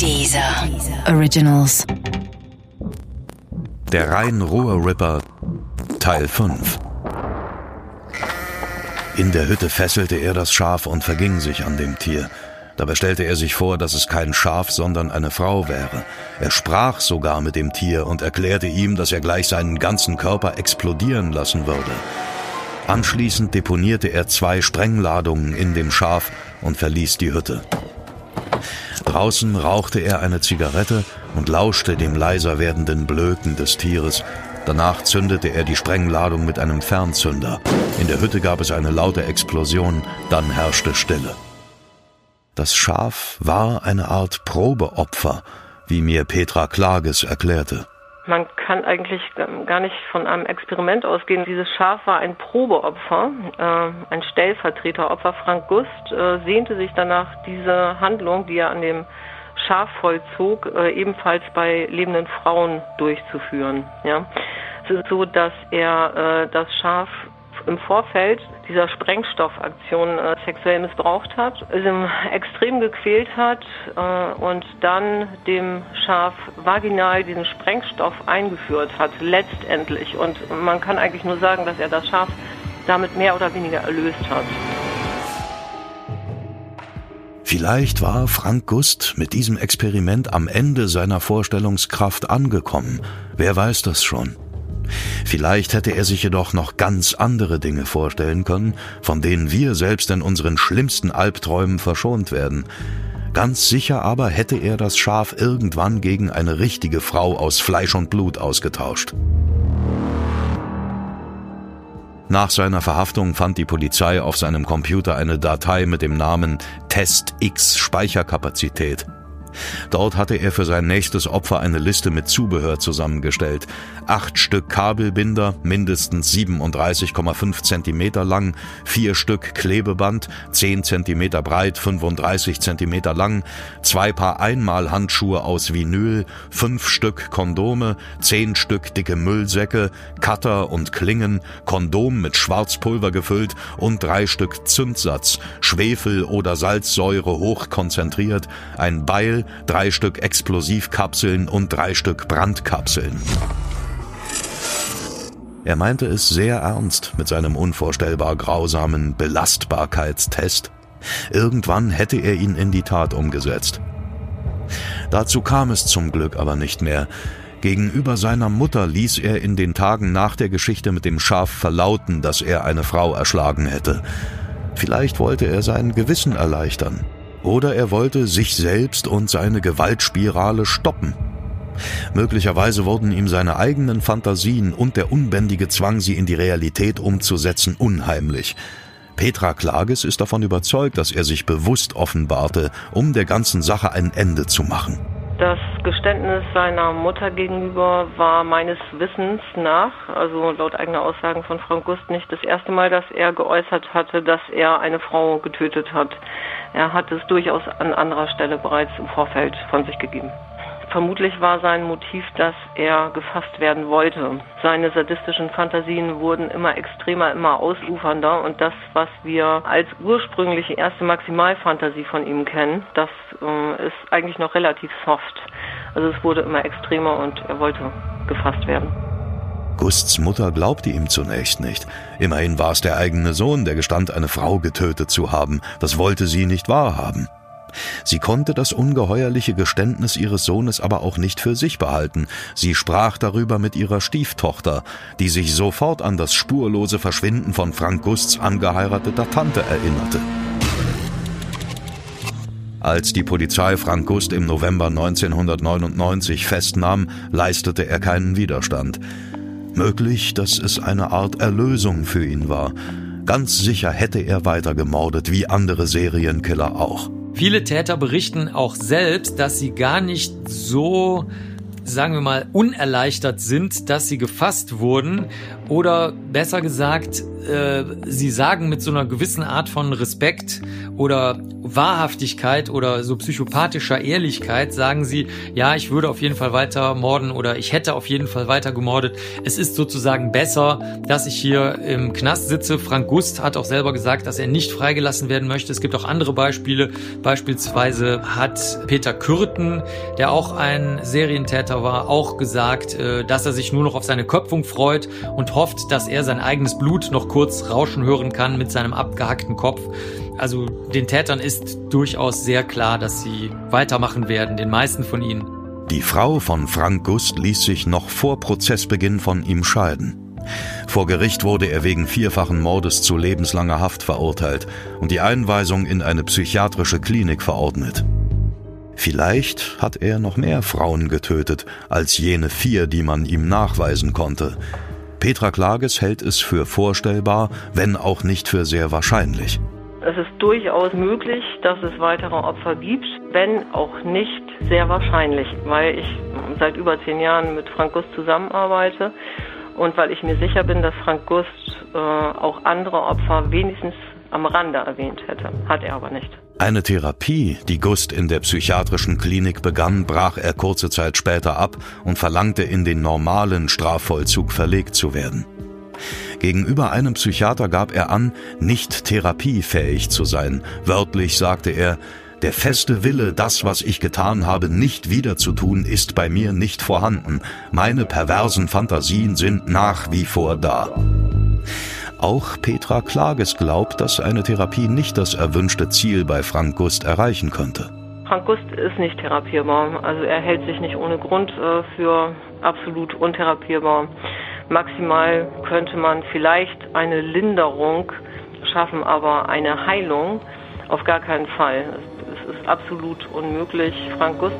Dieser Originals. Der Rhein-Ruhr-Ripper Teil 5 In der Hütte fesselte er das Schaf und verging sich an dem Tier. Dabei stellte er sich vor, dass es kein Schaf, sondern eine Frau wäre. Er sprach sogar mit dem Tier und erklärte ihm, dass er gleich seinen ganzen Körper explodieren lassen würde. Anschließend deponierte er zwei Sprengladungen in dem Schaf und verließ die Hütte. Draußen rauchte er eine Zigarette und lauschte dem leiser werdenden Blöken des Tieres. Danach zündete er die Sprengladung mit einem Fernzünder. In der Hütte gab es eine laute Explosion, dann herrschte Stille. Das Schaf war eine Art Probeopfer, wie mir Petra Klages erklärte. Man kann eigentlich ähm, gar nicht von einem Experiment ausgehen. Dieses Schaf war ein Probeopfer, äh, ein Stellvertreteropfer. Frank Gust äh, sehnte sich danach, diese Handlung, die er an dem Schaf vollzog, äh, ebenfalls bei lebenden Frauen durchzuführen. Ja. Es ist so, dass er das Schaf im Vorfeld dieser Sprengstoffaktion äh, sexuell missbraucht hat, extrem gequält hat äh, und dann dem Schaf vaginal diesen Sprengstoff eingeführt hat, letztendlich. Und man kann eigentlich nur sagen, dass er das Schaf damit mehr oder weniger erlöst hat. Vielleicht war Frank Gust mit diesem Experiment am Ende seiner Vorstellungskraft angekommen. Wer weiß das schon? Vielleicht hätte er sich jedoch noch ganz andere Dinge vorstellen können, von denen wir selbst in unseren schlimmsten Albträumen verschont werden. Ganz sicher aber hätte er das Schaf irgendwann gegen eine richtige Frau aus Fleisch und Blut ausgetauscht. Nach seiner Verhaftung fand die Polizei auf seinem Computer eine Datei mit dem Namen Test X Speicherkapazität. Dort hatte er für sein nächstes Opfer eine Liste mit Zubehör zusammengestellt. Acht Stück Kabelbinder, mindestens 37,5 Zentimeter lang, vier Stück Klebeband, 10 Zentimeter breit, 35 Zentimeter lang, zwei Paar Einmalhandschuhe aus Vinyl, fünf Stück Kondome, zehn Stück dicke Müllsäcke, Cutter und Klingen, Kondom mit Schwarzpulver gefüllt und drei Stück Zündsatz, Schwefel oder Salzsäure hochkonzentriert, ein Beil, drei Stück Explosivkapseln und drei Stück Brandkapseln. Er meinte es sehr ernst mit seinem unvorstellbar grausamen Belastbarkeitstest. Irgendwann hätte er ihn in die Tat umgesetzt. Dazu kam es zum Glück aber nicht mehr. Gegenüber seiner Mutter ließ er in den Tagen nach der Geschichte mit dem Schaf verlauten, dass er eine Frau erschlagen hätte. Vielleicht wollte er sein Gewissen erleichtern. Oder er wollte sich selbst und seine Gewaltspirale stoppen. Möglicherweise wurden ihm seine eigenen Fantasien und der unbändige Zwang, sie in die Realität umzusetzen, unheimlich. Petra Klages ist davon überzeugt, dass er sich bewusst offenbarte, um der ganzen Sache ein Ende zu machen. Das Geständnis seiner Mutter gegenüber war meines Wissens nach, also laut eigener Aussagen von Frank Gust, nicht das erste Mal, dass er geäußert hatte, dass er eine Frau getötet hat. Er hat es durchaus an anderer Stelle bereits im Vorfeld von sich gegeben. Vermutlich war sein Motiv, dass er gefasst werden wollte. Seine sadistischen Fantasien wurden immer extremer, immer ausufernder und das, was wir als ursprüngliche erste Maximalfantasie von ihm kennen, das äh, ist eigentlich noch relativ soft. Also es wurde immer extremer und er wollte gefasst werden. Gusts Mutter glaubte ihm zunächst nicht. Immerhin war es der eigene Sohn, der gestand, eine Frau getötet zu haben. Das wollte sie nicht wahrhaben. Sie konnte das ungeheuerliche Geständnis ihres Sohnes aber auch nicht für sich behalten. Sie sprach darüber mit ihrer Stieftochter, die sich sofort an das spurlose Verschwinden von Frank Gusts angeheirateter Tante erinnerte. Als die Polizei Frank Gust im November 1999 festnahm, leistete er keinen Widerstand. Möglich, dass es eine Art Erlösung für ihn war. Ganz sicher hätte er weiter gemordet, wie andere Serienkiller auch. Viele Täter berichten auch selbst, dass sie gar nicht so sagen wir mal, unerleichtert sind, dass sie gefasst wurden Oder besser gesagt, äh, sie sagen mit so einer gewissen Art von Respekt oder Wahrhaftigkeit oder so psychopathischer Ehrlichkeit, sagen sie, ja, ich würde auf jeden Fall weiter morden oder ich hätte auf jeden Fall weiter gemordet. Es ist sozusagen besser, dass ich hier im Knast sitze. Frank Gust hat auch selber gesagt, dass er nicht freigelassen werden möchte. Es gibt auch andere Beispiele. Beispielsweise hat Peter Kürten, der auch ein Serientäter war, auch gesagt, äh, dass er sich nur noch auf seine Köpfung freut und hofft, dass er sein eigenes Blut noch kurz rauschen hören kann mit seinem abgehackten Kopf. Also den Tätern ist durchaus sehr klar, dass sie weitermachen werden, den meisten von ihnen. Die Frau von Frank Gust ließ sich noch vor Prozessbeginn von ihm scheiden. Vor Gericht wurde er wegen vierfachen Mordes zu lebenslanger Haft verurteilt und die Einweisung in eine psychiatrische Klinik verordnet. Vielleicht hat er noch mehr Frauen getötet als jene vier, die man ihm nachweisen konnte. Petra Klages hält es für vorstellbar, wenn auch nicht für sehr wahrscheinlich. Es ist durchaus möglich, dass es weitere Opfer gibt, wenn auch nicht sehr wahrscheinlich, weil ich seit über zehn Jahren mit Frank Gust zusammenarbeite und weil ich mir sicher bin, dass Frank Gust äh, auch andere Opfer wenigstens am Rande erwähnt hätte. Hat er aber nicht. Eine Therapie, die Gust in der psychiatrischen Klinik begann, brach er kurze Zeit später ab und verlangte in den normalen Strafvollzug verlegt zu werden. Gegenüber einem Psychiater gab er an, nicht therapiefähig zu sein. Wörtlich sagte er, der feste Wille, das, was ich getan habe, nicht wiederzutun, ist bei mir nicht vorhanden. Meine perversen Fantasien sind nach wie vor da. Auch Petra Klages glaubt, dass eine Therapie nicht das erwünschte Ziel bei Frank Gust erreichen könnte. Frank Gust ist nicht therapierbar. Also er hält sich nicht ohne Grund äh, für absolut untherapierbar. Maximal könnte man vielleicht eine Linderung schaffen, aber eine Heilung auf gar keinen Fall. Es ist absolut unmöglich, Frank Gust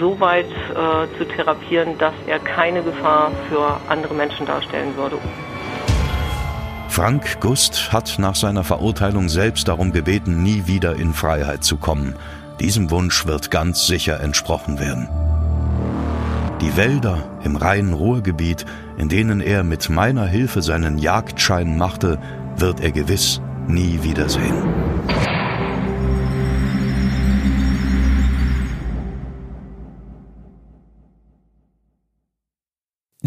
so weit äh, zu therapieren, dass er keine Gefahr für andere Menschen darstellen würde. Frank Gust hat nach seiner Verurteilung selbst darum gebeten, nie wieder in Freiheit zu kommen. Diesem Wunsch wird ganz sicher entsprochen werden. Die Wälder im Rhein-Ruhr-Gebiet, in denen er mit meiner Hilfe seinen Jagdschein machte, wird er gewiss nie wiedersehen.